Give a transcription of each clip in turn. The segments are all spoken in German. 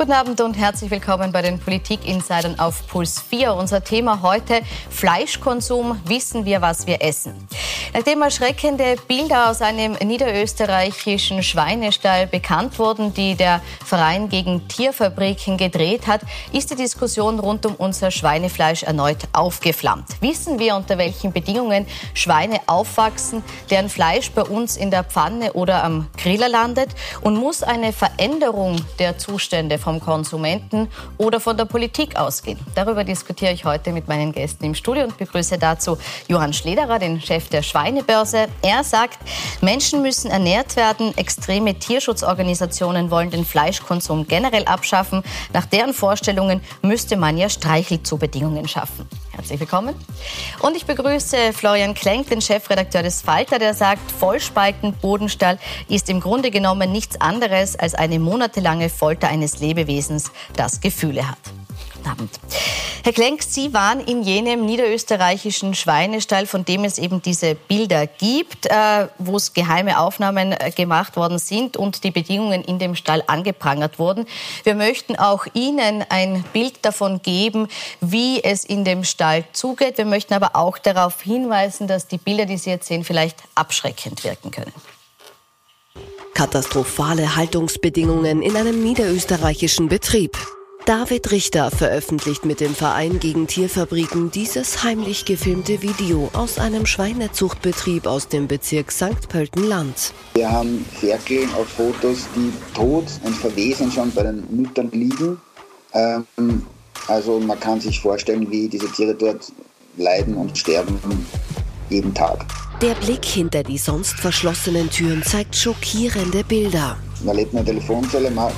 Guten Abend und herzlich willkommen bei den Politik-Insidern auf Puls 4. Unser Thema heute Fleischkonsum. Wissen wir, was wir essen? Nachdem erschreckende Bilder aus einem niederösterreichischen Schweinestall bekannt wurden, die der Verein gegen Tierfabriken gedreht hat, ist die Diskussion rund um unser Schweinefleisch erneut aufgeflammt. Wissen wir, unter welchen Bedingungen Schweine aufwachsen, deren Fleisch bei uns in der Pfanne oder am Griller landet? Und muss eine Veränderung der Zustände von vom Konsumenten oder von der Politik ausgehen. Darüber diskutiere ich heute mit meinen Gästen im Studio und begrüße dazu Johann Schlederer, den Chef der Schweinebörse. Er sagt, Menschen müssen ernährt werden. Extreme Tierschutzorganisationen wollen den Fleischkonsum generell abschaffen. Nach deren Vorstellungen müsste man ja Streichelzubedingungen schaffen. Herzlich willkommen. Und ich begrüße Florian Klenk, den Chefredakteur des Falter, der sagt, Vollspalten Bodenstall ist im Grunde genommen nichts anderes als eine monatelange Folter eines Lebewesens, das Gefühle hat. Abend. Herr Klenk, Sie waren in jenem niederösterreichischen Schweinestall, von dem es eben diese Bilder gibt, äh, wo es geheime Aufnahmen äh, gemacht worden sind und die Bedingungen in dem Stall angeprangert wurden. Wir möchten auch Ihnen ein Bild davon geben, wie es in dem Stall zugeht. Wir möchten aber auch darauf hinweisen, dass die Bilder, die Sie jetzt sehen, vielleicht abschreckend wirken können. Katastrophale Haltungsbedingungen in einem niederösterreichischen Betrieb. David Richter veröffentlicht mit dem Verein gegen Tierfabriken dieses heimlich gefilmte Video aus einem Schweinezuchtbetrieb aus dem Bezirk St. Pöltenland. Wir haben Ferkel auf Fotos, die tot und verwesen schon bei den Müttern liegen. Ähm, also man kann sich vorstellen, wie diese Tiere dort leiden und sterben jeden Tag. Der Blick hinter die sonst verschlossenen Türen zeigt schockierende Bilder. Man lebt in einer Telefonzelle, man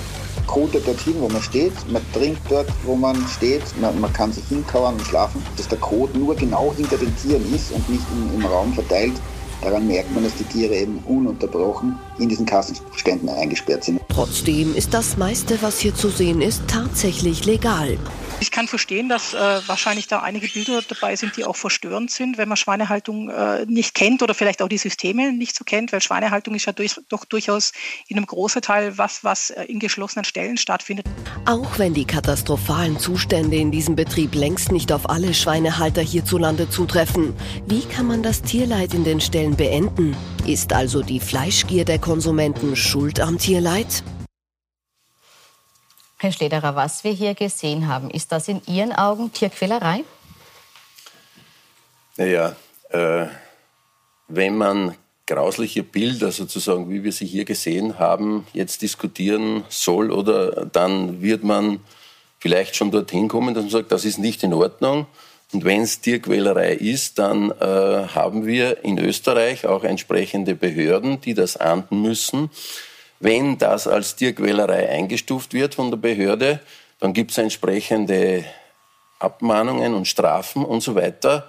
kotet dorthin, wo man steht, man trinkt dort, wo man steht, man, man kann sich hinkauern und schlafen, dass der Kot nur genau hinter den Tieren ist und nicht im, im Raum verteilt. Daran merkt man, dass die Tiere eben ununterbrochen in diesen Kassenständen eingesperrt sind. Trotzdem ist das meiste, was hier zu sehen ist, tatsächlich legal. Ich kann verstehen, dass äh, wahrscheinlich da einige Bilder dabei sind, die auch verstörend sind, wenn man Schweinehaltung äh, nicht kennt oder vielleicht auch die Systeme nicht so kennt, weil Schweinehaltung ist ja durch, doch durchaus in einem großen Teil was, was äh, in geschlossenen Stellen stattfindet. Auch wenn die katastrophalen Zustände in diesem Betrieb längst nicht auf alle Schweinehalter hierzulande zutreffen, wie kann man das Tierleid in den Stellen beenden? Ist also die Fleischgier der Konsumenten schuld am Tierleid? Herr Schlederer, was wir hier gesehen haben, ist das in Ihren Augen Tierquälerei? Naja, äh, wenn man grausliche Bilder sozusagen, wie wir sie hier gesehen haben, jetzt diskutieren soll oder dann wird man vielleicht schon dorthin kommen, dass man sagt, das ist nicht in Ordnung. Und wenn es Tierquälerei ist, dann äh, haben wir in Österreich auch entsprechende Behörden, die das ahnden müssen. Wenn das als Tierquälerei eingestuft wird von der Behörde, dann gibt es entsprechende Abmahnungen und Strafen und so weiter.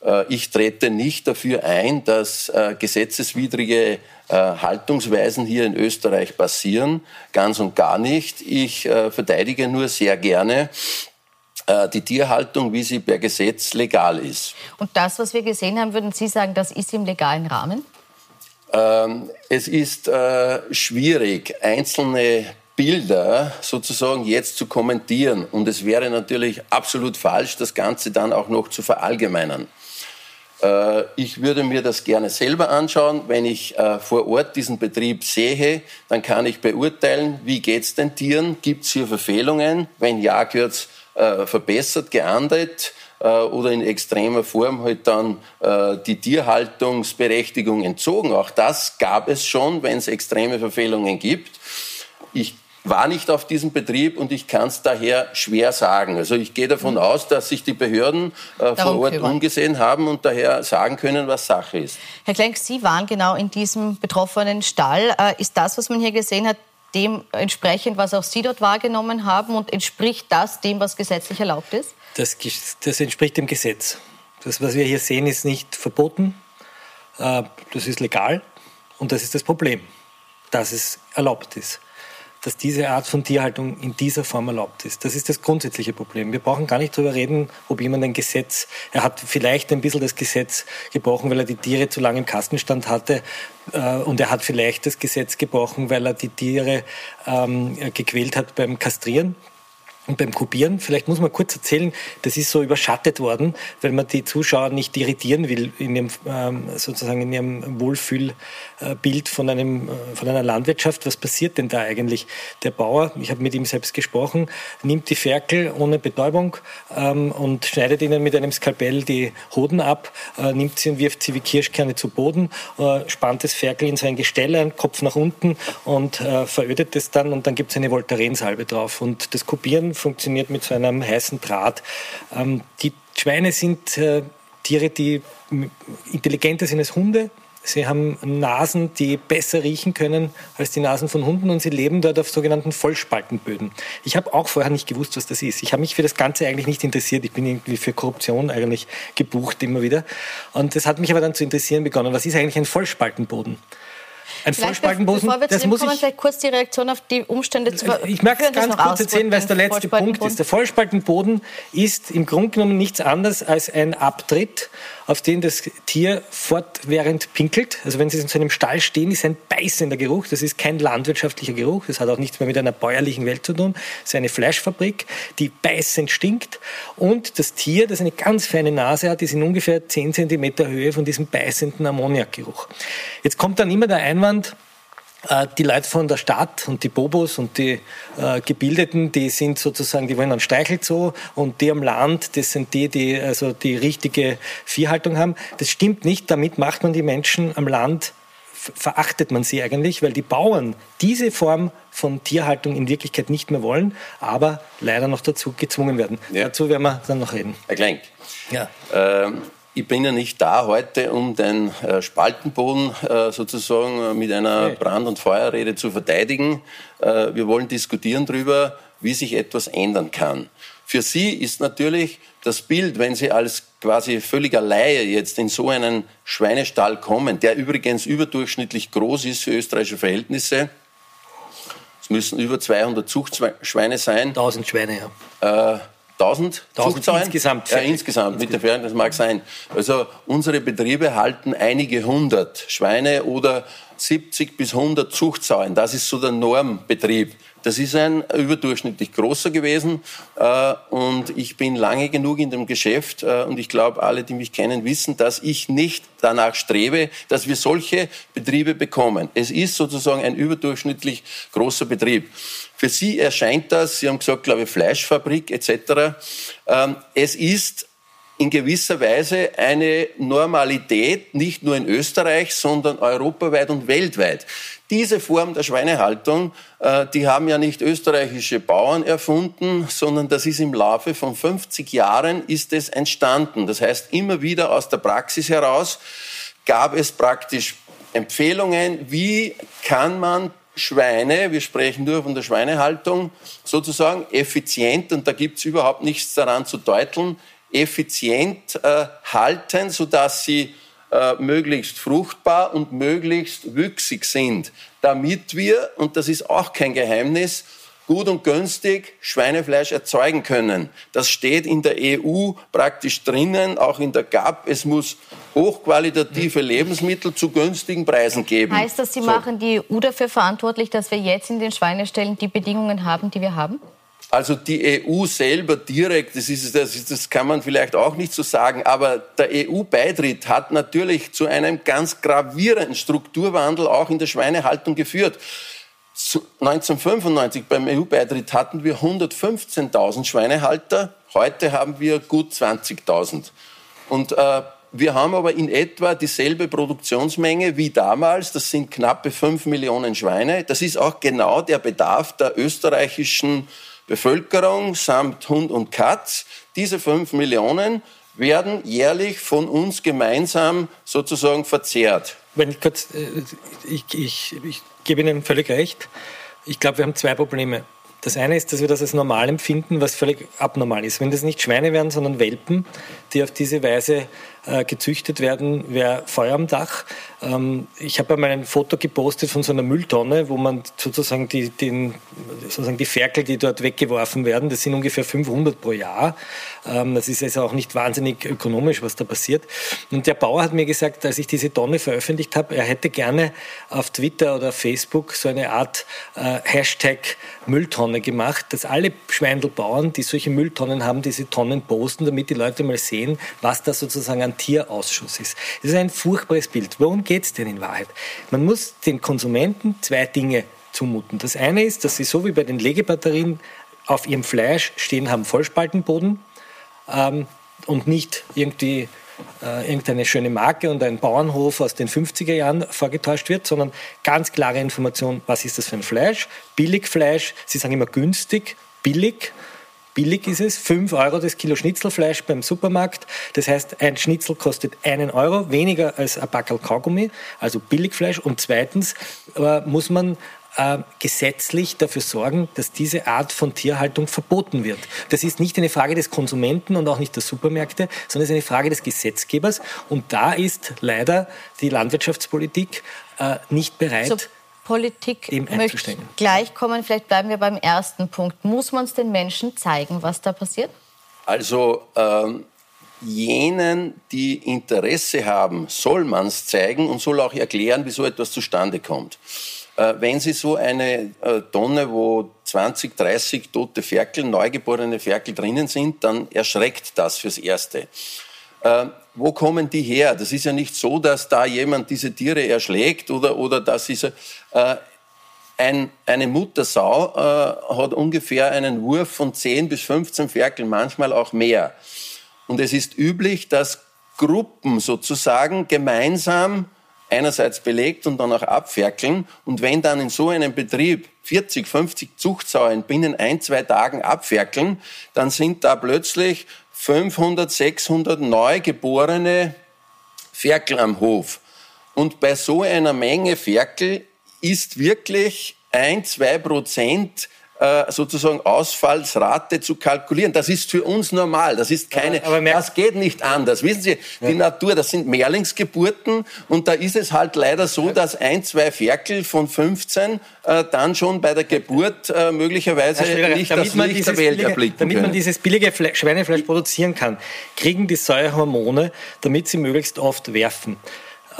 Äh, ich trete nicht dafür ein, dass äh, gesetzeswidrige äh, Haltungsweisen hier in Österreich passieren. Ganz und gar nicht. Ich verteidige nur sehr gerne die Tierhaltung, wie sie per Gesetz legal ist. Und das, was wir gesehen haben, würden Sie sagen, das ist im legalen Rahmen? Ähm, es ist äh, schwierig, einzelne Bilder sozusagen jetzt zu kommentieren. Und es wäre natürlich absolut falsch, das Ganze dann auch noch zu verallgemeinern. Äh, ich würde mir das gerne selber anschauen. Wenn ich äh, vor Ort diesen Betrieb sehe, dann kann ich beurteilen, wie geht es den Tieren? Gibt es hier Verfehlungen? Wenn ja, gehört es verbessert, geahndet oder in extremer Form halt dann äh, die Tierhaltungsberechtigung entzogen. Auch das gab es schon, wenn es extreme Verfehlungen gibt. Ich war nicht auf diesem Betrieb und ich kann es daher schwer sagen. Also ich gehe davon mhm. aus, dass sich die Behörden äh, vor Ort kümmern. umgesehen haben und daher sagen können, was Sache ist. Herr Klenk, Sie waren genau in diesem betroffenen Stall. Äh, ist das, was man hier gesehen hat, dem entsprechend, was auch Sie dort wahrgenommen haben und entspricht das dem, was gesetzlich erlaubt ist? Das, das entspricht dem Gesetz. Das, was wir hier sehen, ist nicht verboten. Äh, das ist legal und das ist das Problem, dass es erlaubt ist. dass diese Art von Tierhaltung in dieser Form erlaubt ist. Das ist das grundsätzliche Problem. Wir brauchen gar nicht darüber reden, ob jemand ein Gesetz, er hat vielleicht ein bisschen das Gesetz gebrochen, weil er die Tiere zu lange im Kastenstand hatte äh, und er hat vielleicht das Gesetz gebrochen, weil er die Tiere ähm, gequält hat beim Kastrieren. Und beim Kopieren, vielleicht muss man kurz erzählen, das ist so überschattet worden, weil man die Zuschauer nicht irritieren will in ihrem, ähm, sozusagen in ihrem Wohlfühlbild von, einem, äh, von einer Landwirtschaft. Was passiert denn da eigentlich? Der Bauer, ich habe mit ihm selbst gesprochen, nimmt die Ferkel ohne Betäubung ähm, und schneidet ihnen mit einem Skalpell die Hoden ab, äh, nimmt sie und wirft sie wie Kirschkerne zu Boden, äh, spannt das Ferkel in sein Gestell ein, Kopf nach unten und verödet es dann und dann gibt es eine Voltarensalbe drauf. Und das Kopieren funktioniert mit so einem heißen Draht. Ähm, die Schweine sind äh, Tiere, die intelligenter sind als Hunde. Sie haben Nasen, die besser riechen können als die Nasen von Hunden und sie leben dort auf sogenannten Vollspaltenböden. Ich habe auch vorher nicht gewusst, was das ist. Ich habe mich für das Ganze eigentlich nicht interessiert. Ich bin irgendwie für Korruption eigentlich gebucht immer wieder. Und das hat mich aber dann zu interessieren begonnen. Was ist eigentlich ein Vollspaltenboden? Ein Vollspaltenboden. Bevor wir das muss kommen, ich, vielleicht kurz die Reaktion auf die Umstände zu Ich mag es ganz kurz erzählen, weil es der letzte Punkt ist. Der Vollspaltenboden ist im Grunde genommen nichts anderes als ein Abtritt auf den das Tier fortwährend pinkelt. Also wenn Sie in so einem Stall stehen, ist ein beißender Geruch. Das ist kein landwirtschaftlicher Geruch. Das hat auch nichts mehr mit einer bäuerlichen Welt zu tun. Es ist eine Fleischfabrik, die beißend stinkt. Und das Tier, das eine ganz feine Nase hat, ist in ungefähr 10 Zentimeter Höhe von diesem beißenden Ammoniakgeruch. Jetzt kommt dann immer der Einwand, die Leute von der Stadt und die Bobos und die äh, Gebildeten, die sind sozusagen, die wollen einen Streichelzoo und die am Land, das sind die, die also die richtige Viehhaltung haben. Das stimmt nicht. Damit macht man die Menschen am Land verachtet man sie eigentlich, weil die Bauern diese Form von Tierhaltung in Wirklichkeit nicht mehr wollen, aber leider noch dazu gezwungen werden. Ja. Dazu werden wir dann noch reden. Herr Klenk, ja. Ähm, ich bin ja nicht da heute, um den äh, Spaltenboden äh, sozusagen äh, mit einer Brand- und Feuerrede zu verteidigen. wir wollen diskutieren darüber, wie sich etwas ändern kann. Für Sie ist natürlich das Bild, wenn Sie als quasi völliger Laie jetzt in so einen Schweinestall kommen, der übrigens überdurchschnittlich groß ist für österreichische Verhältnisse, es müssen über 200 Zuchtschweine sein. 1000 Schweine, ja. 1000, 1000 insgesamt. Ja, insgesamt, mit der Fährung, das mag sein. Also unsere Betriebe halten einige hundert Schweine oder 70 bis 100 Zuchtsauen. Das ist so der Normbetrieb. Das ist ein überdurchschnittlich großer gewesen äh, und ich bin lange genug in dem Geschäft äh, und ich glaube, alle, die mich kennen, wissen, dass ich nicht danach strebe, dass wir solche Betriebe bekommen. Es ist sozusagen ein überdurchschnittlich großer Betrieb. Für Sie erscheint das, Sie haben gesagt, glaube ich, Fleischfabrik etc. Ähm, es ist in gewisser Weise eine Normalität, nicht nur in Österreich, sondern europaweit und weltweit. Diese Form der Schweinehaltung, äh, die haben ja nicht österreichische Bauern erfunden, sondern das ist im Laufe von 50 Jahren ist es entstanden. Das heißt, immer wieder aus der Praxis heraus gab es praktisch Empfehlungen, wie kann man Schweine, wir sprechen nur von der Schweinehaltung, sozusagen effizient, und da gibt es überhaupt nichts daran zu deuteln, effizient äh, halten, sodass sie äh, möglichst fruchtbar und möglichst wüchsig sind, damit wir, und das ist auch kein Geheimnis, gut und günstig Schweinefleisch erzeugen können. Das steht in der EU praktisch drinnen, auch in der GAP. Es muss hochqualitative Lebensmittel zu günstigen Preisen geben. Heißt das, Sie so. machen die EU dafür verantwortlich, dass wir jetzt in den Schweineställen die Bedingungen haben, die wir haben? Also die EU selber direkt, das, ist, das, das kann man vielleicht auch nicht so sagen, aber der EU-Beitritt hat natürlich zu einem ganz gravierenden Strukturwandel auch in der Schweinehaltung geführt. 1995 beim EU-Beitritt hatten wir 115.000 Schweinehalter, heute haben wir gut 20.000. Und äh, wir haben aber in etwa dieselbe Produktionsmenge wie damals. Das sind knappe 5 Millionen Schweine. Das ist auch genau der Bedarf der österreichischen Bevölkerung samt Hund und Katz. Diese 5 Millionen werden jährlich von uns gemeinsam sozusagen verzehrt. Wenn ich kurz, äh, ich, ich, ich gebe Ihnen völlig recht. Ich glaube, wir haben zwei Probleme. Das eine ist, dass wir das als normal empfinden, was völlig abnormal ist. Wenn das nicht Schweine wären, sondern Welpen, die auf diese Weise äh, gezüchtet werden, wäre Feuer am Dach. Ähm, ich habe einmal ein Foto gepostet von so einer Mülltonne, wo man sozusagen die, den, sozusagen die Ferkel, die dort weggeworfen werden, das sind ungefähr 500 pro Jahr. Ähm, das ist also auch nicht wahnsinnig ökonomisch, was da passiert. Und der Bauer hat mir gesagt, als ich diese Tonne veröffentlicht habe, er hätte gerne auf Twitter oder Facebook so eine Art äh, Hashtag Mülltonne gemacht, dass alle Schweindelbauern, die solche Mülltonnen haben, diese Tonnen posten, damit die Leute mal sehen, was da sozusagen ein Tierausschuss ist. Das ist ein furchtbares Bild. Worum geht es denn in Wahrheit? Man muss den Konsumenten zwei Dinge zumuten. Das eine ist, dass sie so wie bei den Legebatterien auf ihrem Fleisch stehen haben Vollspaltenboden ähm, und nicht irgendwie äh, irgendeine schöne Marke und ein Bauernhof aus den 50er Jahren vorgetäuscht wird, sondern ganz klare Information, was ist das für ein Fleisch? Billigfleisch, Sie sagen immer günstig, billig. Billig ist es, 5 Euro das Kilo Schnitzelfleisch beim Supermarkt. Das heißt, ein Schnitzel kostet einen Euro, weniger als ein Backel Kaugummi, also Billigfleisch. Und zweitens äh, muss man äh, gesetzlich dafür sorgen, dass diese Art von Tierhaltung verboten wird. Das ist nicht eine Frage des Konsumenten und auch nicht der Supermärkte, sondern es ist eine Frage des Gesetzgebers. Und da ist leider die Landwirtschaftspolitik äh, nicht bereit. So. Politik möchte gleich kommen. Vielleicht bleiben wir beim ersten Punkt. Muss man es den Menschen zeigen, was da passiert? Also ähm, jenen, die Interesse haben, soll man es zeigen und soll auch erklären, wie so etwas zustande kommt. Äh, wenn Sie so eine äh, Tonne, wo 20, 30 tote Ferkel, neugeborene Ferkel drinnen sind, dann erschreckt das fürs Erste. Äh, wo kommen die her? Das ist ja nicht so, dass da jemand diese Tiere erschlägt oder, oder dass ist, äh, ein, eine Muttersau äh, hat ungefähr einen Wurf von 10 bis 15 Ferkeln, manchmal auch mehr. Und es ist üblich, dass Gruppen sozusagen gemeinsam einerseits belegt und dann auch abferkeln. Und wenn dann in so einem Betrieb 40, 50 Zuchtsauen binnen ein, zwei Tagen abferkeln, dann sind da plötzlich 500, 600 neugeborene Ferkel am Hof. Und bei so einer Menge Ferkel ist wirklich ein, zwei Prozent äh, sozusagen Ausfallsrate zu kalkulieren. Das ist für uns normal. Das ist keine, aber, aber das geht nicht anders. Wissen Sie, die ja. Natur, das sind Mehrlingsgeburten und da ist es halt leider so, dass ein, zwei Ferkel von 15 äh, dann schon bei der Geburt äh, möglicherweise nicht das Licht der Welt billige, erblicken Damit können. man dieses billige Schweinefleisch produzieren kann, kriegen die Säuerhormone, damit sie möglichst oft werfen.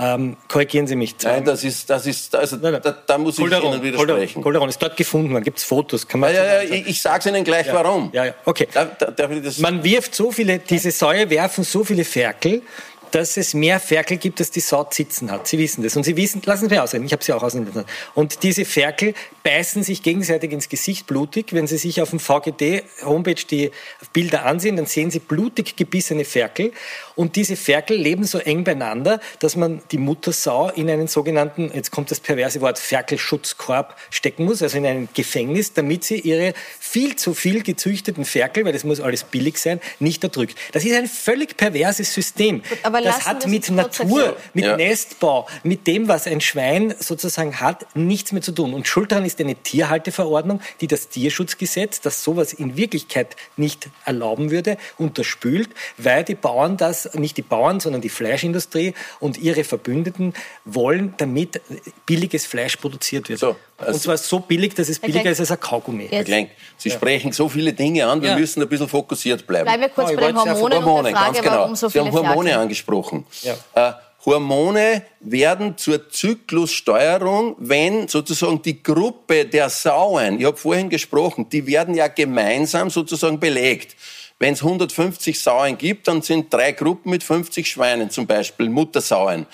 Ähm, korrigieren Sie mich. Nein, das ist, das ist, also nein, nein. Da, da, muss Calderon, ich Ihnen widersprechen. Calderon ist dort gefunden, dann gibt es Fotos. Kann man ja, ja, ja, ich, sage Ihnen gleich, ja, warum. Ja, ja, okay. Da, da, man wirft so viele, diese Säue werfen so viele Ferkel, dass es mehr Ferkel gibt, als die Sau sitzen hat. Sie wissen das. Und Sie wissen, lassen Sie mich ausreden, ich habe Sie auch ausreden Und diese Ferkel beißen sich gegenseitig ins Gesicht blutig. Wenn Sie sich auf dem VGD-Homepage die Bilder ansehen, dann sehen Sie blutig gebissene Ferkel. Und diese Ferkel leben so eng beieinander, dass man die Muttersau in einen sogenannten, jetzt kommt das perverse Wort, Ferkelschutzkorb stecken muss, also in ein Gefängnis, damit sie ihre viel zu viel gezüchteten Ferkel, weil das muss alles billig sein, nicht erdrückt. Das ist ein völlig perverses System. Aber aber das hat mit Natur, mit ja. Nestbau, mit dem, was ein Schwein sozusagen hat, nichts mehr zu tun. Und schuld daran ist eine Tierhalteverordnung, die das Tierschutzgesetz, das sowas in Wirklichkeit nicht erlauben würde, unterspült, weil die Bauern das, nicht die Bauern, sondern die Fleischindustrie und ihre Verbündeten wollen, damit billiges Fleisch produziert wird. So, also und zwar so billig, dass es billiger ist als ein Kaugummi. Herr Klenk, Sie ja. sprechen so viele Dinge an, wir ja. müssen ein bisschen fokussiert bleiben. Bleiben wir kurz oh, bei den Hormonen, Hormone, und der Frage, ganz genau. warum so viele Sie haben Hormone Ferkel. angesprochen. Ja. Äh, Hormone werden zur Zyklussteuerung, wenn sozusagen die Gruppe der Sauen, ich habe vorhin gesprochen, die werden ja gemeinsam sozusagen belegt. Wenn es 150 Sauen gibt, dann sind drei Gruppen mit 50 Schweinen zum Beispiel Muttersauen.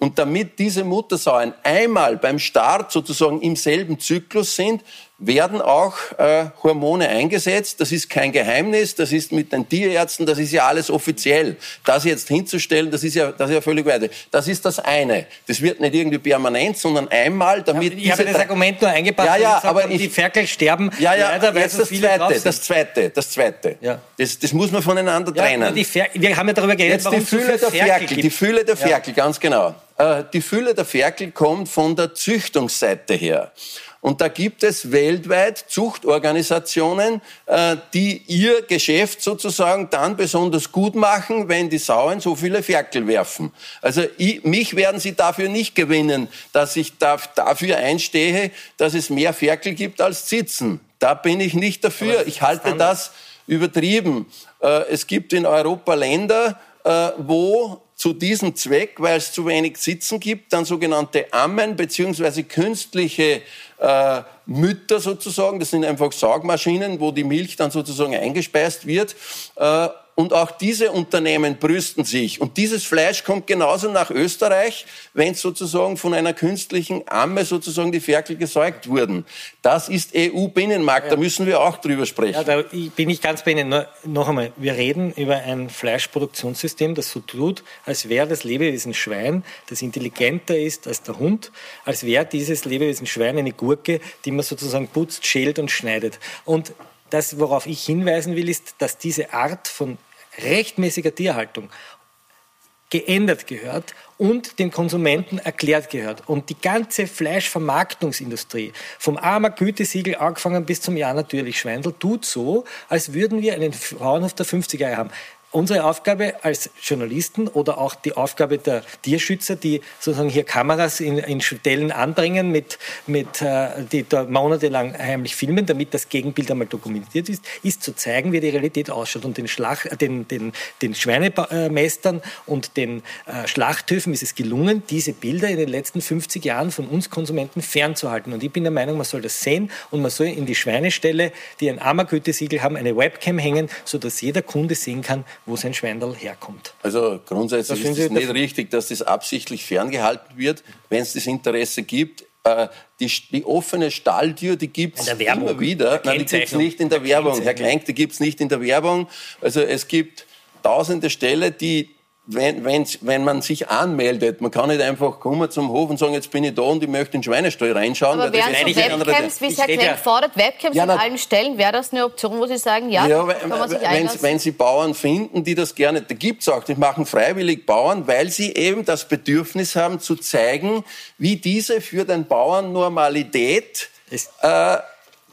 Und damit diese Muttersauen einmal beim Start sozusagen im selben Zyklus sind, werden auch äh, Hormone eingesetzt. Das ist kein Geheimnis, das ist mit den Tierärzten, das ist ja alles offiziell. Das jetzt hinzustellen, das ist ja, das ist ja völlig weiter. Das ist das eine. Das wird nicht irgendwie permanent, sondern einmal, damit... Ich habe das Argument nur eingebracht, ja, ja, aber ich, die Ferkel sterben ja, ja, leider, weil so viele zweite, Das zweite, das zweite. Ja. Das, das muss man voneinander ja, trennen. wir haben ja darüber geredet, jetzt die Fülle so der Ferkel, gibt. Die Fülle der Ferkel, ja. ganz genau. Äh, die Fülle der Ferkel kommt von der Züchtungsseite her. Und da gibt es weltweit Zuchtorganisationen, äh, die ihr Geschäft sozusagen dann besonders gut machen, wenn die Sauen so viele Ferkel werfen. Also ich, mich werden sie dafür nicht gewinnen, dass ich dafür einstehe, dass es mehr Ferkel gibt als Zitzen. Da bin ich nicht dafür. Ich halte das übertrieben. Äh, es gibt in Europa Länder, äh, wo zu diesem Zweck, weil es zu wenig Sitzen gibt, dann sogenannte Ammen beziehungsweise künstliche äh, Mütter sozusagen, das sind einfach Saugmaschinen, wo die Milch dann sozusagen eingespeist wird. Äh, und auch diese Unternehmen brüsten sich. Und dieses Fleisch kommt genauso nach Österreich, wenn sozusagen von einer künstlichen Amme sozusagen die Ferkel gesäugt wurden. Das ist EU-Binnenmarkt, ja. da müssen wir auch drüber sprechen. Ja, da bin ich ganz bei Ihnen. Nur, noch einmal, wir reden über ein Fleischproduktionssystem, das so tut, als wäre das Lebewesen Schwein, das intelligenter ist als der Hund, als wäre dieses Lebewesen Schwein eine Gurke, die man sozusagen putzt, schält und schneidet. Und das, worauf ich hinweisen will, ist, dass diese Art von rechtmäßiger Tierhaltung geändert gehört und den Konsumenten erklärt gehört. Und die ganze Fleischvermarktungsindustrie, vom armer Gütesiegel angefangen bis zum Jahr natürlich Schweindel, tut so, als würden wir einen Bauernhof der 50er Jahre haben unsere Aufgabe als Journalisten oder auch die Aufgabe der Tierschützer, die sozusagen hier Kameras in, in Stellen anbringen, mit, mit, äh, die da monatelang heimlich filmen, damit das Gegenbild einmal dokumentiert ist, ist zu zeigen, wie die Realität ausschaut. Und den, Schlach, den, den, den Schweinemeistern und den äh, Schlachthöfen ist es gelungen, diese Bilder in den letzten 50 Jahren von uns Konsumenten fernzuhalten. Und ich bin der Meinung, man soll das sehen und man soll in die Schweinestelle, die ein Ammergütesiegel haben, eine Webcam hängen, sodass jeder Kunde sehen kann, wo sein Schweindel herkommt. Also grundsätzlich ist es nicht richtig, dass das absichtlich ferngehalten wird, wenn es das Interesse gibt. Äh, die, die, offene Stalltür, die gibt es immer wieder. Nein, die gibt es nicht in der Werbung. Herr Klenk, die gibt es nicht in der Werbung. Also es gibt tausende Stellen, die wenn, wenn, wenn man sich anmeldet, man kann nicht einfach kommen zum Hof und sagen, jetzt bin ich da und ich möchte in den Schweinestall reinschauen. Aber wären so Webcams, wie es Herr Klenk fordert, Webcams ja, an allen Stellen, wäre das eine Option, wo Sie sagen, ja, ja kann man sich wenn, wenn Sie Bauern finden, die das gerne, da gibt's auch, die machen freiwillig Bauern, weil sie eben das Bedürfnis haben zu zeigen, wie diese für den Bauern Normalität äh,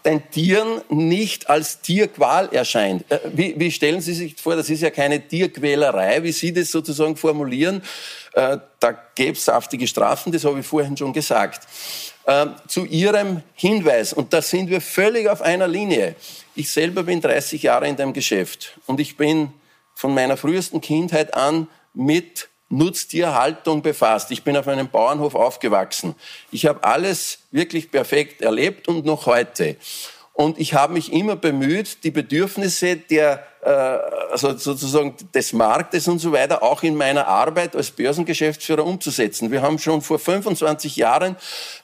den Tieren nicht als Tierqual erscheint. Äh, wie, wie, stellen Sie sich vor, das ist ja keine Tierquälerei, wie Sie das sozusagen formulieren. Äh, da gäbe es saftige Strafen, das habe ich vorhin schon gesagt. Äh, zu Ihrem Hinweis, und da sind wir völlig auf einer Linie. Ich selber bin 30 Jahre in dem Geschäft und ich bin von meiner frühesten Kindheit an mit Nutztierhaltung befasst. Ich bin auf einem Bauernhof aufgewachsen. Ich habe alles wirklich perfekt erlebt und noch heute. Und ich habe mich immer bemüht, die Bedürfnisse der, äh, also sozusagen des Marktes und so weiter auch in meiner Arbeit als Börsengeschäftsführer umzusetzen. Wir haben schon vor 25 Jahren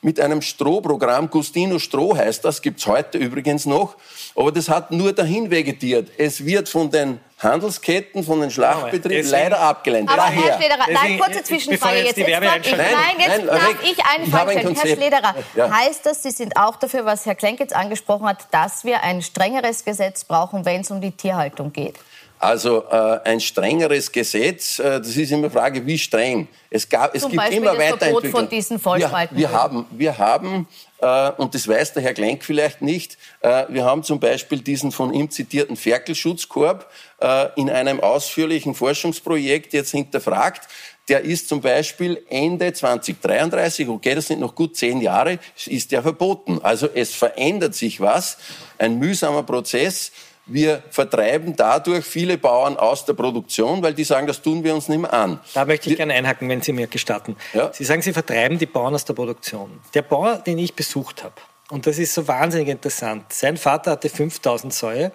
mit einem Strohprogramm, Gustino Stroh heißt das, gibt's heute übrigens noch, aber das hat nur dahin vegetiert. Es wird von den Handelsketten, von den Schlachtbetrieben deswegen, leider abgelehnt. Aber Daher. Herr Schlederer, nein, kurze Zwischenfrage jetzt. jetzt, jetzt ich, nein, jetzt nein, darf ich eine Frage stellen. Herr Schlederer, ja. heißt das, Sie sind auch dafür, was Herr Klenk jetzt angesprochen hat, dass wir ein strengeres Gesetz brauchen, wenn es um die Tierhaltung geht? Also äh, ein strengeres Gesetz, äh, das ist immer eine Frage, wie streng. Es, gab, es Zum gibt Beispiel immer Verbot von diesen Vollspalten. Wir, wir haben, wir haben äh, und das weiß der Herr Klenk vielleicht nicht, äh, wir haben zum Beispiel diesen von ihm zitierten Ferkelschutzkorb äh, in einem ausführlichen Forschungsprojekt jetzt hinterfragt. Der ist zum Beispiel Ende 2033, okay, das sind noch gut zehn Jahre, ist der verboten. Also es verändert sich was, ein mühsamer Prozess. Wir vertreiben dadurch viele Bauern aus der Produktion, weil die sagen, das tun wir uns nicht mehr an. Da möchte ich gerne einhaken, wenn Sie mir gestatten. Ja? Sie sagen, Sie vertreiben die Bauern aus der Produktion. Der Bauer, den ich besucht habe, und das ist so wahnsinnig interessant, sein Vater hatte 5000 Säue.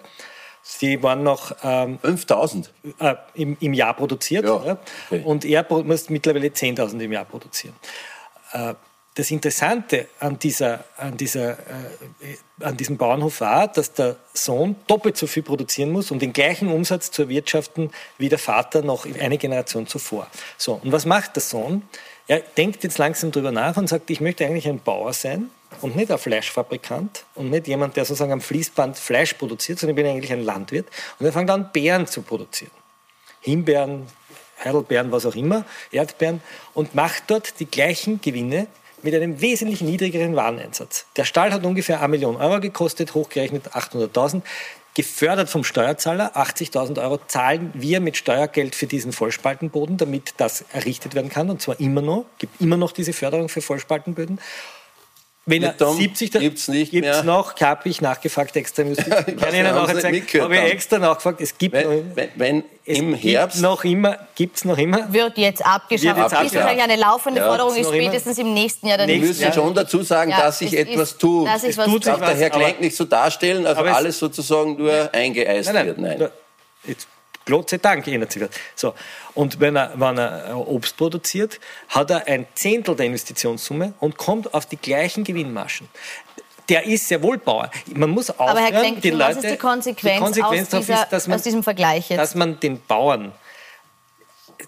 Sie waren noch ähm, 5000 äh, im, im, Jahr produziert. Ja, okay. Und er muss mittlerweile 10.000 im Jahr produzieren. Äh, das Interessante an, dieser, an, dieser, äh, an diesem Bauernhof war, dass der Sohn doppelt so viel produzieren muss, um den gleichen Umsatz zu erwirtschaften wie der Vater noch eine Generation zuvor. So, und was macht der Sohn? Er denkt jetzt langsam darüber nach und sagt, ich möchte eigentlich ein Bauer sein und nicht ein Fleischfabrikant und nicht jemand, der sozusagen am Fließband Fleisch produziert, sondern ich bin eigentlich ein Landwirt. Und er fängt an, Beeren zu produzieren. Himbeeren, Heidelbeeren, was auch immer, Erdbeeren und macht dort die gleichen Gewinne mit einem wesentlich niedrigeren Wareneinsatz. Der Stall hat ungefähr 1 Million Euro gekostet, hochgerechnet 800.000 gefördert vom Steuerzahler. 80.000 Euro zahlen wir mit Steuergeld für diesen Vollspaltenboden, damit das errichtet werden kann. Und zwar immer noch. gibt immer noch diese Förderung für Vollspaltenböden. Wenn er 70 gibt's nicht gibt's mehr. noch, habe ich nachgefragt extra Justiz. Ich weiß, Ihnen auch erzählen, habe ich dann. extra nachgefragt. Es gibt Wenn, noch, wenn, wenn es im gibt Herbst noch immer, gibt's noch immer. Wird jetzt abgeschafft. Wird jetzt ist abgeschafft. wahrscheinlich eine laufende Ja. Forderung, Ist ist noch immer- spätestens im nächsten Jahr der Wir müssen Jahr. schon dazu sagen, Ja, dass sich etwas ist- tut. dass sich Es was tut sich Darf der was, Herr Klenk nicht so darstellen, als ob Aber es- alles sozusagen nur eingeeist Nein, wird. nein, Nein. Jetzt, Gott sei Dank ändert sich was. So. Und wenn er, wenn er Obst produziert, hat er ein Zehntel der Investitionssumme und kommt auf die gleichen Gewinnmargen. Der ist sehr wohl Bauer. Man muss aufhören, Aber Herr Klenk, die was Leute, ist die Konsequenz, die Konsequenz aus, dieser, ist, dass man, aus diesem Vergleich jetzt? dass man den Bauern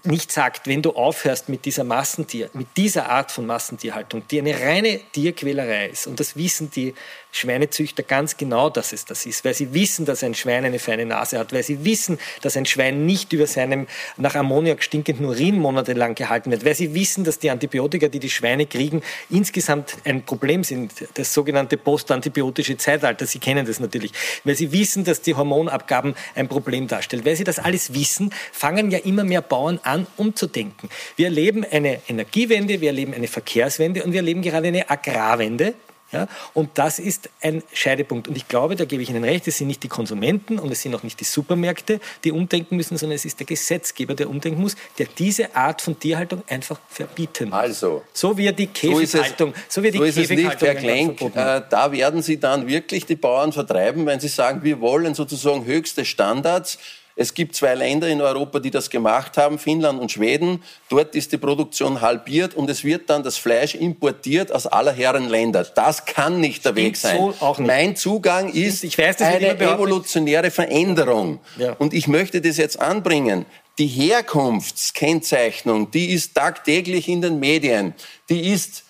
nicht sagt, wenn du aufhörst mit dieser Massentier, mit dieser Art von Massentierhaltung, die eine reine Tierquälerei ist, und das wissen die Schweinezüchter ganz genau, dass es das ist, weil sie wissen, dass ein Schwein eine feine Nase hat, weil sie wissen, dass ein Schwein nicht über seinem nach Ammoniak stinkenden Urin monatelang gehalten wird, weil sie wissen, dass die Antibiotika, die die Schweine kriegen, insgesamt ein Problem sind, das sogenannte postantibiotische Zeitalter. Sie kennen das natürlich, weil sie wissen, dass die Hormonabgaben ein Problem darstellen. Weil sie das alles wissen, fangen ja immer mehr Bauern an, umzudenken. Wir erleben eine Energiewende, wir erleben eine Verkehrswende und wir erleben gerade eine Agrarwende. Ja, und das ist ein Scheidepunkt. Und ich glaube, da gebe ich Ihnen recht, es sind nicht die Konsumenten und es sind auch nicht die Supermärkte, die umdenken müssen, sondern es ist der Gesetzgeber, der umdenken muss, der diese Art von Tierhaltung einfach verbieten muss. Also, So wie er die So ist es, Käfighaltung, so wie die so Käfighaltung Herr Klenk. Äh, da werden Sie dann wirklich die Bauern vertreiben, wenn Sie sagen, wir wollen sozusagen höchste Standards. Es gibt zwei Länder in Europa, die das gemacht haben, Finnland und Schweden. Dort ist die Produktion halbiert und es wird dann das Fleisch importiert aus aller Herren Länder. Das kann nicht der Weg sein. so. Mein Zugang ist Ich weiß, eine evolutionäre Veränderung. Ja. Und ich möchte das jetzt anbringen. Die Herkunftskennzeichnung, die ist tagtäglich in den Medien. Die ist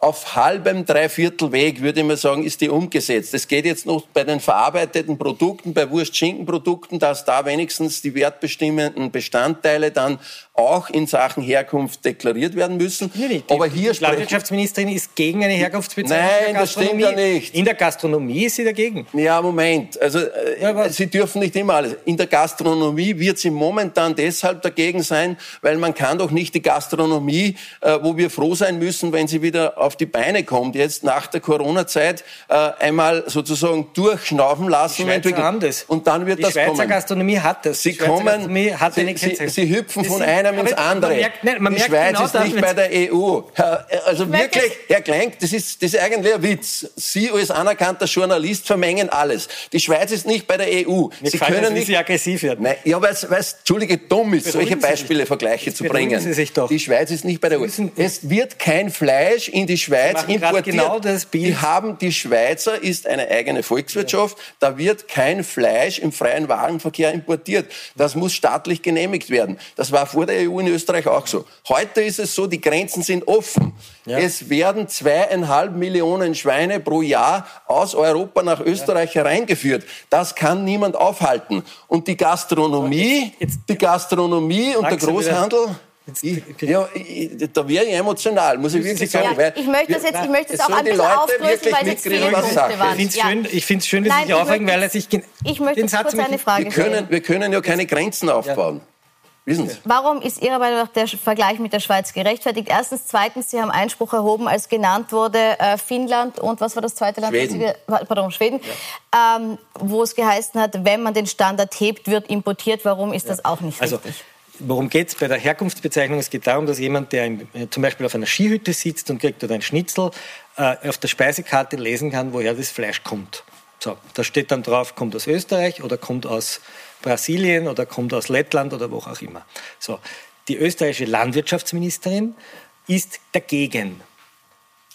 auf halbem, dreiviertel Weg, würde ich mal sagen, ist die umgesetzt. Es geht jetzt noch bei den verarbeiteten Produkten, bei Wurst-Schinken-Produkten, dass da wenigstens die wertbestimmenden Bestandteile dann auch in Sachen Herkunft deklariert werden müssen. Nee, die, Aber hier die Landwirtschaftsministerin ist gegen eine Herkunftsbezeichnung. Nein, in der das stimmt ja nicht. In der Gastronomie ist sie dagegen. Ja, Moment. Also äh, Ja, Sie dürfen nicht immer alles. In der Gastronomie wird sie momentan deshalb dagegen sein, weil man kann doch nicht die Gastronomie, äh, wo wir froh sein müssen, wenn sie wieder auf die Beine kommt, jetzt nach der Corona-Zeit äh, einmal sozusagen durchschnaufen lassen. Die Schweizer haben das. Und dann wird die das Schweizer kommen. Gastronomie hat das. Sie die Schweizer kommen, Gastronomie hat sie, eine sie, sie hüpfen Das von sind- einem aber andere. Man merkt, nein, man die merkt Schweiz genau ist nicht bei der EU. Herr, Also wirklich, Herr Klenk, das ist, das ist eigentlich ein Witz. Sie als anerkannter Journalist vermengen alles. Die Schweiz ist nicht bei der EU. Mir Sie können das, nicht Sie aggressiv werden. Nein, ja, weil es, Entschuldige, dumm ist, solche Beispiele. Vergleiche zu bringen. Sie sich doch. Die Schweiz ist nicht bei der EU. Es wird kein Fleisch in die Schweiz importiert. genau das Bild. Die haben, die Schweizer ist eine eigene Volkswirtschaft. Da wird kein Fleisch im freien Warenverkehr importiert. Das muss staatlich genehmigt werden. Das war vor der EU in Österreich auch so. Heute ist es so, die Grenzen sind offen. Es werden zweieinhalb Millionen Schweine pro Jahr aus Europa nach Österreich hereingeführt. Das kann niemand aufhalten. Und die Gastronomie, Jetzt- jetzt- die Gastronomie und der Großhandel, ich, ja, ich, da wäre ich emotional, muss ich wirklich sagen. Ja, ich möchte das jetzt, ich möchte es das auch ein die bisschen Leute aufdröseln, weil es viele Punkte waren. Ich finde es Ja. schön, ich find's schön, dass Nein, Sie sich ich aufregen, weil er sich Ich möchte kurz eine Frage Wir stellen. können, wir können ja keine Grenzen aufbauen. Wissen Sie? Warum ist Ihrer Meinung nach der Vergleich mit der Schweiz gerechtfertigt? Erstens, zweitens, Sie haben Einspruch erhoben, als genannt wurde äh, Finnland und was war das zweite Land? Schweden. Sie- Pardon, Schweden. Ähm, wo es geheißen hat, wenn man den Standard hebt, wird importiert. Warum ist das auch nicht Also, richtig? worum geht es bei der Herkunftsbezeichnung? Es geht darum, dass jemand, der im, äh, zum Beispiel auf einer Skihütte sitzt und kriegt dort ein Schnitzel, äh, auf der Speisekarte lesen kann, woher das Fleisch kommt. So, da steht dann drauf, kommt aus Österreich oder kommt aus Brasilien oder kommt aus Lettland oder wo auch immer. So, die österreichische Landwirtschaftsministerin ist dagegen.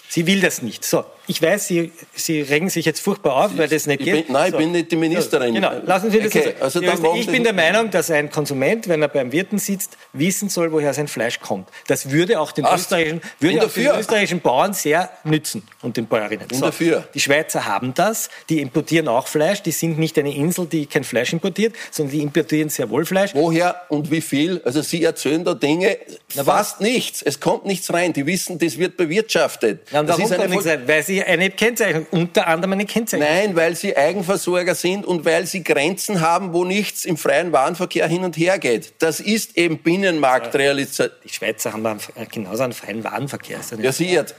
Sie will das nicht. So, ich weiß, Sie, Sie regen sich jetzt furchtbar auf, weil das nicht ich geht. Bin, nein, so. ich bin nicht die Ministerin. Genau, lassen Sie das okay. also Ich bin der Meinung, dass ein Konsument, wenn er beim Wirten sitzt, wissen soll, woher sein Fleisch kommt. Das würde auch den, österreichischen, würde auch den österreichischen Bauern sehr nützen und den Bäuerinnen. So, dafür. Die Schweizer haben das, die importieren auch Fleisch, die sind nicht eine Insel, die kein Fleisch importiert, sondern die importieren sehr wohl Fleisch. Woher und wie viel? Also Sie erzählen da Dinge, Na, fast nichts. Es kommt nichts rein. Die wissen, das wird bewirtschaftet. Ja, das ist eine rein? Weil Sie eine Kennzeichnung, unter anderem eine Kennzeichnung. Nein, weil Sie Eigenversorger sind und weil Sie Grenzen haben, wo nichts im freien Warenverkehr hin und her geht. Das ist eben Binnenmarktrealisation. Die Schweizer haben genauso einen freien Warenverkehr. Ja, Sie jetzt.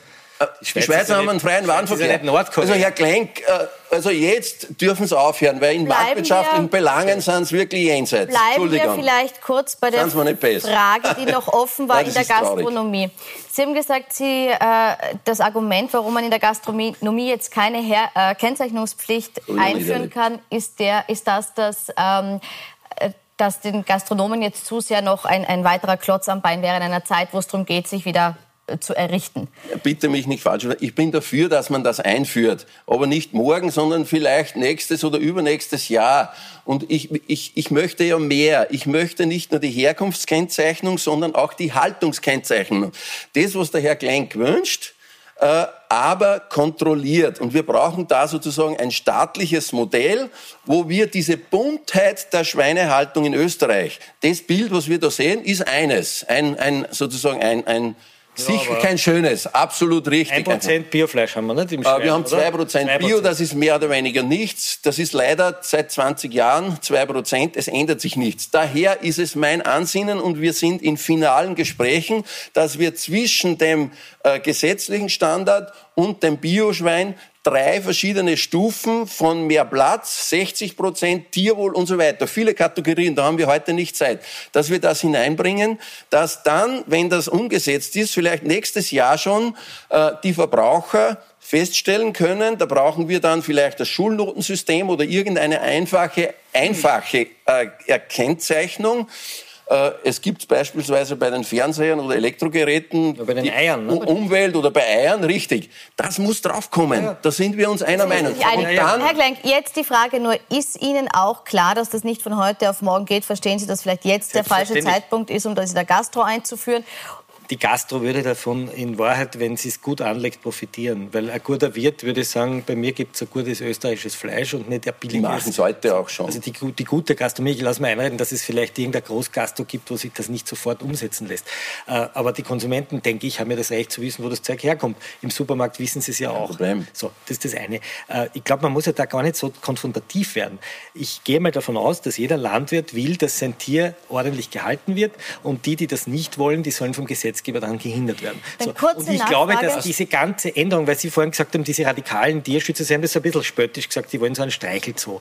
Die Schweizer, die Schweizer haben einen freien Warenverkehr. Also Herr Klenk, äh, also jetzt dürfen Sie aufhören, weil in marktwirtschaftlichen Belangen sind es wirklich jenseits. Bleiben wir vielleicht kurz bei der Frage, die noch offen war Nein, in der Gastronomie. Traurig. Sie haben gesagt, Sie, äh, das Argument, warum man in der Gastronomie jetzt keine Her äh, Kennzeichnungspflicht oh, einführen kann, ist, der, ist das, dass ähm, äh, dass den Gastronomen jetzt zu sehr noch ein, ein weiterer Klotz am Bein wäre in einer Zeit, wo es darum geht, sich wieder zu errichten. Bitte mich nicht falsch. Ich bin dafür, dass man das einführt. Aber nicht morgen, sondern vielleicht nächstes oder übernächstes Jahr. Und ich, ich, ich möchte ja mehr. Ich möchte nicht nur die Herkunftskennzeichnung, sondern auch die Haltungskennzeichnung. Das, was der Herr Klenk wünscht, äh, aber kontrolliert. Und wir brauchen da sozusagen ein staatliches Modell, wo wir diese Buntheit der Schweinehaltung in Österreich, das Bild, was wir da sehen, ist eines, ein, ein sozusagen ein, ein Sicher ja, kein schönes, absolut richtig. 1% Biofleisch haben wir nicht im Schwein, Wir haben 2%, 2%, Bio, das ist mehr oder weniger nichts. Das ist leider seit 20 Jahren 2%, es ändert sich nichts. Daher ist es mein Ansinnen und wir sind in finalen Gesprächen, dass wir zwischen dem äh, gesetzlichen Standard und dem Bioschwein drei verschiedene Stufen von mehr Platz, 60 Prozent, Tierwohl und so weiter. Viele Kategorien, da haben wir heute nicht Zeit, dass wir das hineinbringen, dass dann, wenn das umgesetzt ist, vielleicht nächstes Jahr schon äh, die Verbraucher feststellen können, da brauchen wir dann vielleicht das Schulnotensystem oder irgendeine einfache, einfache äh, Kennzeichnung, äh, es gibt beispielsweise bei den Fernsehern oder Elektrogeräten oder bei den Eiern, ne? Umwelt oder bei Eiern, richtig. Das muss draufkommen. Ja. Da sind wir uns einer Meinung. Dann, Herr Klenk, jetzt die Frage nur, ist Ihnen auch klar, dass das nicht von heute auf morgen geht? Verstehen Sie, dass vielleicht jetzt der falsche Zeitpunkt ist, um das in der Gastro einzuführen? Die Gastro würde davon in Wahrheit, wenn sie es gut anlegt, profitieren. Weil ein guter Wirt würde sagen, bei mir gibt es ein gutes österreichisches Fleisch und nicht ein billiges. Die machen es heute auch schon. Also die, die gute Gastronomie, ich lasse mir einreden, dass es vielleicht irgendein Großgastro gibt, wo sich das nicht sofort umsetzen lässt. Äh, aber die Konsumenten, denke ich, haben ja das Recht zu wissen, wo das Zeug herkommt. Im Supermarkt wissen sie es ja auch. Problem. So, das ist das eine. Äh, ich glaube, man muss ja da gar nicht so konfrontativ werden. Ich gehe mal davon aus, dass jeder Landwirt will, dass sein Tier ordentlich gehalten wird und die, die das nicht wollen, die sollen vom Gesetz Gesetzgeber daran gehindert werden. So. Und ich glaube, dass diese ganze Änderung, weil Sie vorhin gesagt haben, diese radikalen Tierschützer, Sie haben das ein bisschen spöttisch gesagt, die wollen so einen Streichelzoo.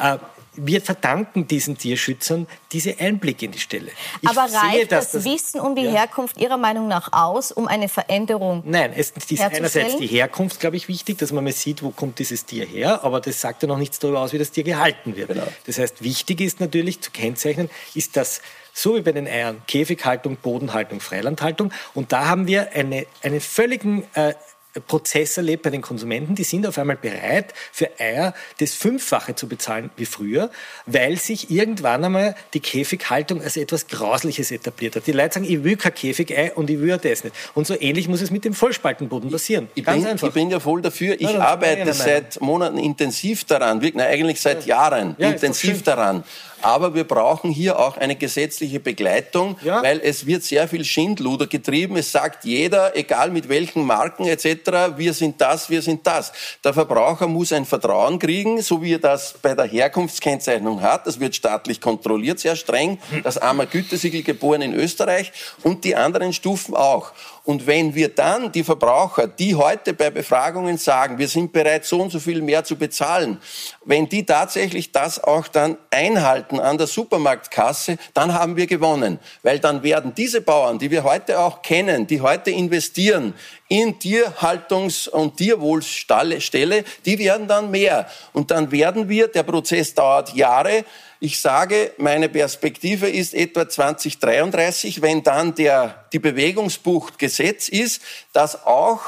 Äh, wir verdanken diesen Tierschützern diese Einblicke in die Stelle. Ich Aber reicht das, das, Wissen um die ja. Herkunft Ihrer Meinung nach aus, um eine Veränderung Nein, es ist einerseits die Herkunft, glaube ich, wichtig, dass man mal sieht, wo kommt dieses Tier her, aber das sagt ja noch nichts darüber aus, wie das Tier gehalten wird. Genau. Das heißt, wichtig ist natürlich zu kennzeichnen, ist das so wie bei den Eiern, Käfighaltung, Bodenhaltung, Freilandhaltung. Und da haben wir eine, einen völligen äh, Prozess erlebt bei den Konsumenten, die sind auf einmal bereit, für Eier das Fünffache zu bezahlen wie früher, weil sich irgendwann einmal die Käfighaltung als etwas Grausliches etabliert hat. Die Leute sagen, ich will kein Käfigei und ich will das nicht. Und so ähnlich muss es mit dem Vollspaltenboden passieren. Ich, Ganz bin, einfach. ich bin ja voll dafür. Ich ja, arbeite seit Monaten intensiv daran, wirklich, eigentlich seit Jahren ja, intensiv daran. Aber wir brauchen hier auch eine gesetzliche Begleitung, ja. weil es wird sehr viel Schindluder getrieben. Es sagt jeder, egal mit welchen Marken etc., wir sind das, wir sind das. Der Verbraucher muss ein Vertrauen kriegen, so wie er das bei der Herkunftskennzeichnung hat. Das wird staatlich kontrolliert, sehr streng. Das Armer Gütesiegel geboren in Österreich und die anderen Stufen auch. Und wenn wir dann die Verbraucher, die heute bei Befragungen sagen, wir sind bereit, so und so viel mehr zu bezahlen, wenn die tatsächlich das auch dann einhalten an der Supermarktkasse, dann haben wir gewonnen. Weil dann werden diese Bauern, die wir heute auch kennen, die heute investieren in Tierhaltungs- und Tierwohlstelle, die werden dann mehr. Und dann werden wir, der Prozess dauert Jahre, ich sage, meine Perspektive ist etwa 2033, wenn dann der, die Bewegungsbucht Gesetz ist, dass auch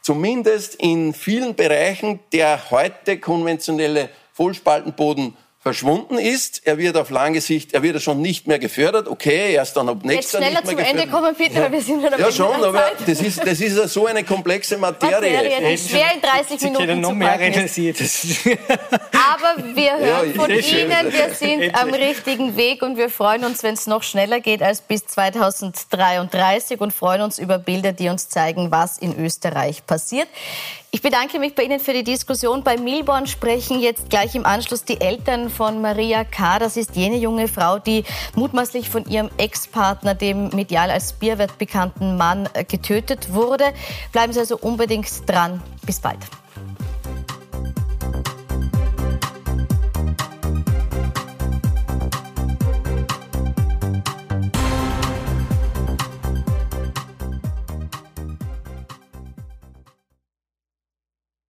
zumindest in vielen Bereichen der heute konventionelle Vollspaltenboden verschwunden ist. Er wird auf lange Sicht, er wird schon nicht mehr gefördert. Okay, erst dann ab nächstes Jahr nicht mehr gefördert. Ende kommen, bitte, weil wir sind ja, ja schon, aber das ist, das ist ja so eine komplexe Materie. Materie die schwer in 30 Sie Minuten noch mehr realisiert. aber wir hören ja, von Ihnen, schön. wir sind am richtigen Weg und wir freuen uns, wenn es noch schneller geht als bis 2033 und freuen uns über Bilder, die uns zeigen, was in Österreich passiert. Ich bedanke mich bei Ihnen für die Diskussion. Bei Milborn sprechen jetzt gleich im Anschluss die Eltern von Maria K. Das ist jene junge Frau, die mutmaßlich von ihrem Ex-Partner, dem medial als Bierwert bekannten Mann, äh, getötet wurde. Bleiben Sie also unbedingt dran. Bis bald.